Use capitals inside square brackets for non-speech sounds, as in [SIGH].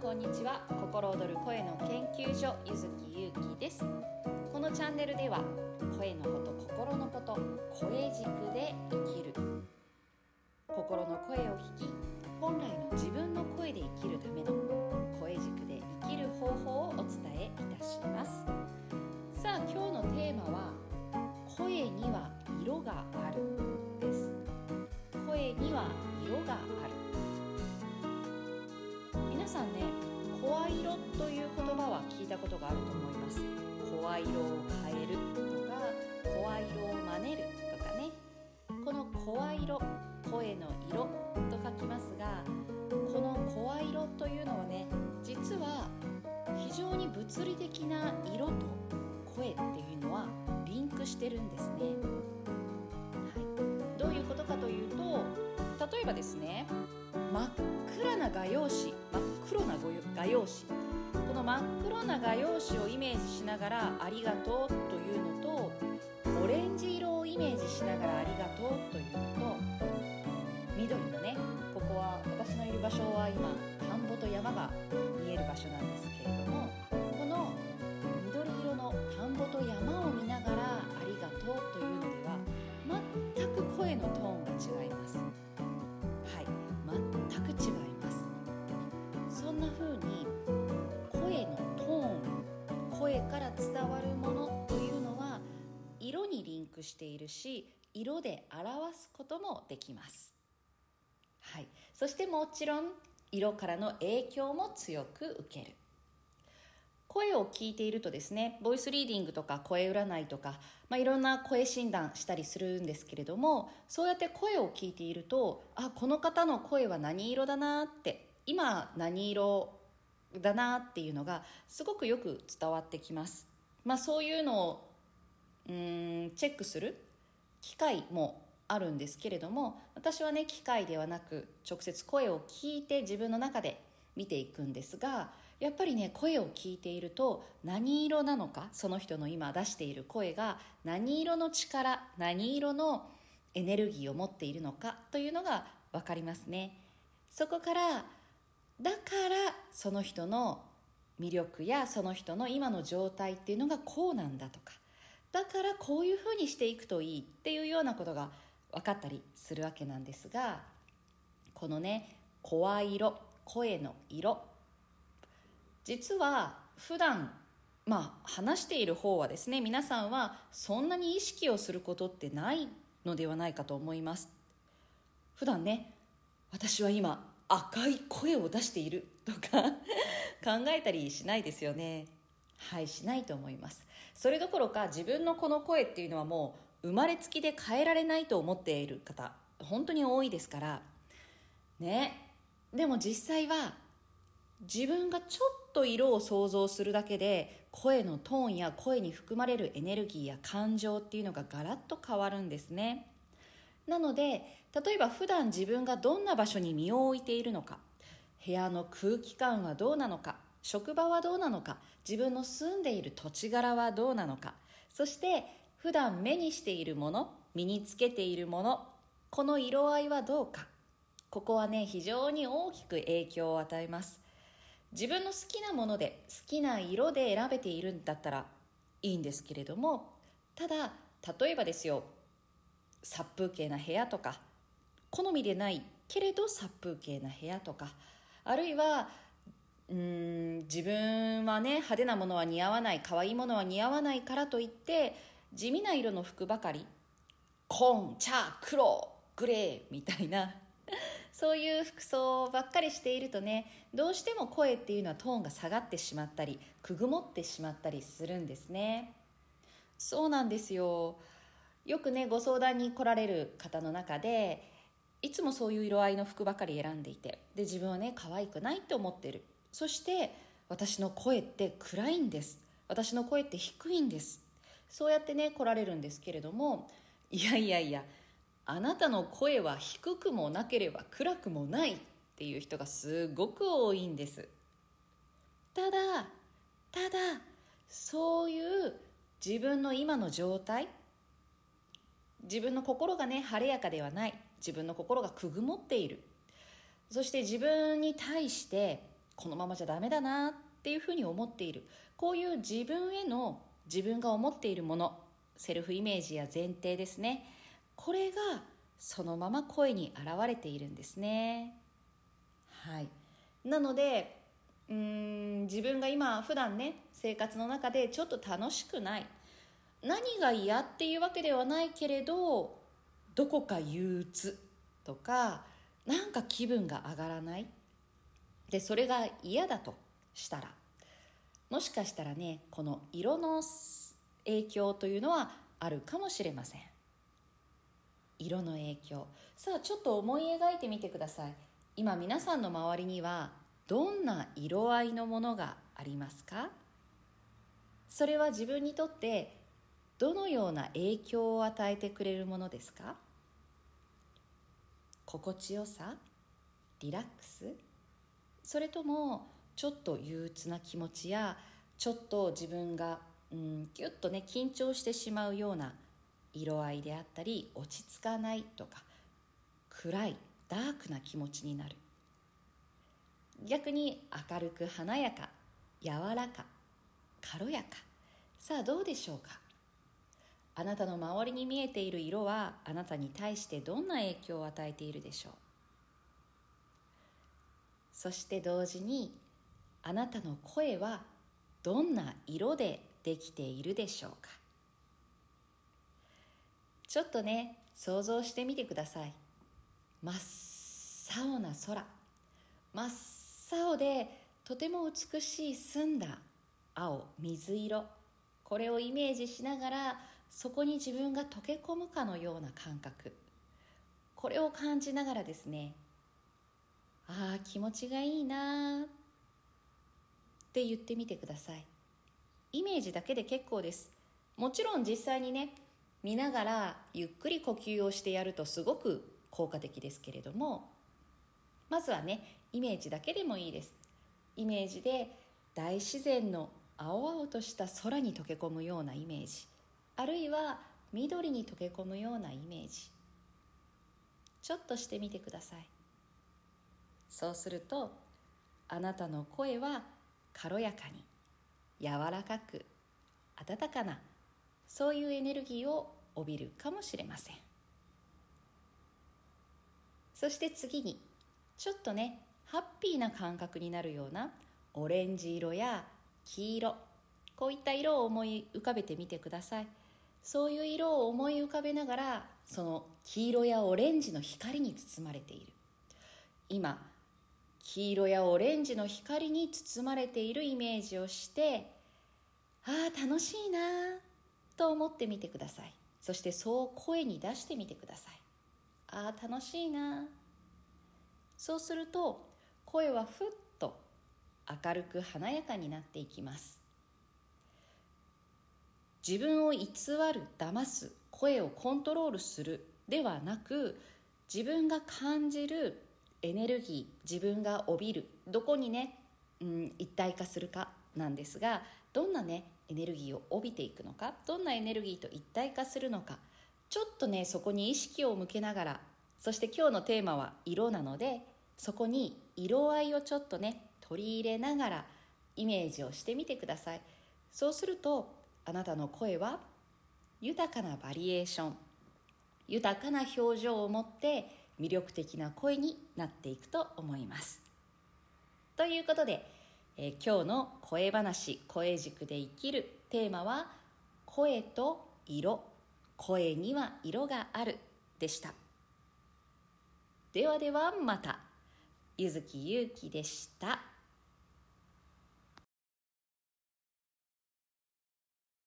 こんにちは。心躍る声の研究所ゆずきゆうきです。このチャンネルでは声のこと心のこと声軸で生きる。心の声を聞き本来の自分の声で生きるための声色を変えるとか声色を真似るとかね。この声色声の色と書きますがこの声色というのはね実は非常に物理的な色と声っていうのはリンクしてるんですね、はい、どういうことかというと例えばですね真っ暗な画用紙真っ黒な画用紙。この真っ黒な画用紙をイメージしながら「ありがとう」というのとオレンジ色をイメージしながら「ありがとう」というのと緑のねここは私のいる場所は今田んぼと山が見える場所なんですけれどもこの緑色の田んぼと山を見ながら「ありがとう」というのでは全く声のトーンが違います。しているし色で表すこともできます。はい、そしてもちろん色からの影響も強く受ける。声を聞いているとですねボイスリーディングとか声占いとか、まあ、いろんな声診断したりするんですけれどもそうやって声を聞いているとあこの方の声は何色だなって今何色だなっていうのがすごくよく伝わってきます、まあ、そういうのをうんチェックする機会もあるんですけれども私はね機械ではなく直接声を聞いて自分の中で見ていくんですがやっぱりね声を聞いていると何色なのかその人の今出している声が何色の力何色のエネルギーを持っているのかというのが分かりますね。そこからだからその人の魅力やその人の今の状態っていうのがこうなんだとかだからこういうふうにしていくといいっていうようなことが分かったりするわけなんですがこのね声色声の色。実は普段まあ話している方はですね皆さんはそんなに意識をすることってないのではないかと思います。普段ね私は今赤い声を出しているとか [LAUGHS] 考えたりしないですよね。はいしないと思います。それどころか自分のこの声っていうのはもう生まれつきで変えられないと思っている方本当に多いですから。ね。でも実際は自分がちょっと色を想像するだけで声のトーンや声に含まれるエネルギーや感情っていうのがガラッと変わるんですね。なので例えば普段自分がどんな場所に身を置いているのか部屋の空気感はどうなのか職場はどうなのか自分の住んでいる土地柄はどうなのかそして普段目にしているもの身につけているものこの色合いはどうか。ここはね非常に大きく影響を与えます。自分の好きなもので好きな色で選べているんだったらいいんですけれどもただ例えばですよ殺風景な部屋とか好みでないけれど殺風景な部屋とかあるいはうん自分はね派手なものは似合わない可愛いものは似合わないからといって地味な色の服ばかり紺茶黒グレーみたいな [LAUGHS] そういう服装ばっかりしているとねどうしても声っていうのはトーンが下がってしまったりくぐもってしまったりするんですね。そうなんですよ。よくねご相談に来られる方の中でいつもそういう色合いの服ばかり選んでいてで自分はね可愛くないって思ってる。そして私の声って暗いんです。私の声って低いんです。そうやってね来られるんですけれどもいやいやいやあなたの声は低くもなければ暗くもないっていう人がすごく多いんです。ただただそういう自分の今の状態自分の心がね晴れやかではない。自分の心がくぐもっている。そして自分に対してこのままじゃダメだなっていうふうに思っている。こういう自分への自分が思っているものセルフイメージや前提ですね。これがそのまま声に現れているんですね。はい。なのでうーん自分が今普段ね生活の中でちょっと楽しくない。何が嫌っていうわけではないけれどどこか憂鬱とかなんか気分が上がらない。でそれが嫌だとしたらもしかしたらねこの色の影響というのはあるかもしれません。色の影響。さあちょっと思い描いてみてください。今皆さんの周りにはどんな色合いのものがありますか？それは自分にとってどのような影響を与えてくれるものですか？心地よさ？リラックス？それともちょっと憂鬱な気持ちやちょっと自分がうんギュッとね緊張してしまうような色合いであったり落ち着かないとか暗いダークな気持ちになる。逆に明るく華やか柔らか軽やか。さあどうでしょうか？あなたの周りに見えている色はあなたに対してどんな影響を与えているでしょう？そして同時にあなたの声はどんな色でできているでしょうか？ちょっとね想像してみてください。真っ青な空。真っ青でとても美しい澄んだ青水色。これをイメージしながらそこに自分が溶け込むかのような感覚。これを感じながらですねああ気持ちがいいなって言ってみてください。イメージだけで結構です。もちろん実際にね見ながらゆっくり呼吸をしてやるとすごく効果的ですけれどもまずはねイメージだけでもいいです。イメージで大自然の青々とした空に溶け込むようなイメージ。あるいは緑に溶け込むようなイメージ。ちょっとしてみてください。そうするとあなたの声は軽やかに柔らかく温かなそういうエネルギーを帯びるかもしれません。そして次にちょっとねハッピーな感覚になるようなオレンジ色や黄色こういった色を思い浮かべてみてください。そういう色を思い浮かべながらその黄色やオレンジの光に包まれている。今黄色やオレンジの光に包まれているイメージをしてああ楽しいなと思ってみてください。そしてそう声に出してみてくださいああ楽しいなそうすると声はふっと明るく華やかになっていきます。自分を偽る騙す声をコントロールするではなく自分が感じるエネルギー自分が帯びるどこにね、うん、一体化するかなんですがどんなねエネルギーを帯びていくのかどんなエネルギーと一体化するのかちょっとねそこに意識を向けながらそして今日のテーマは色なのでそこに色合いをちょっとね取り入れながらイメージをしてみてください。そうするとあなたの声は豊かなバリエーション豊かな表情を持って魅力的な声になっていくと思います。ということで、えー、今日の声話声軸で生きるテーマは声と色声には色があるでした。ではではまた。柚木ゆうきでした。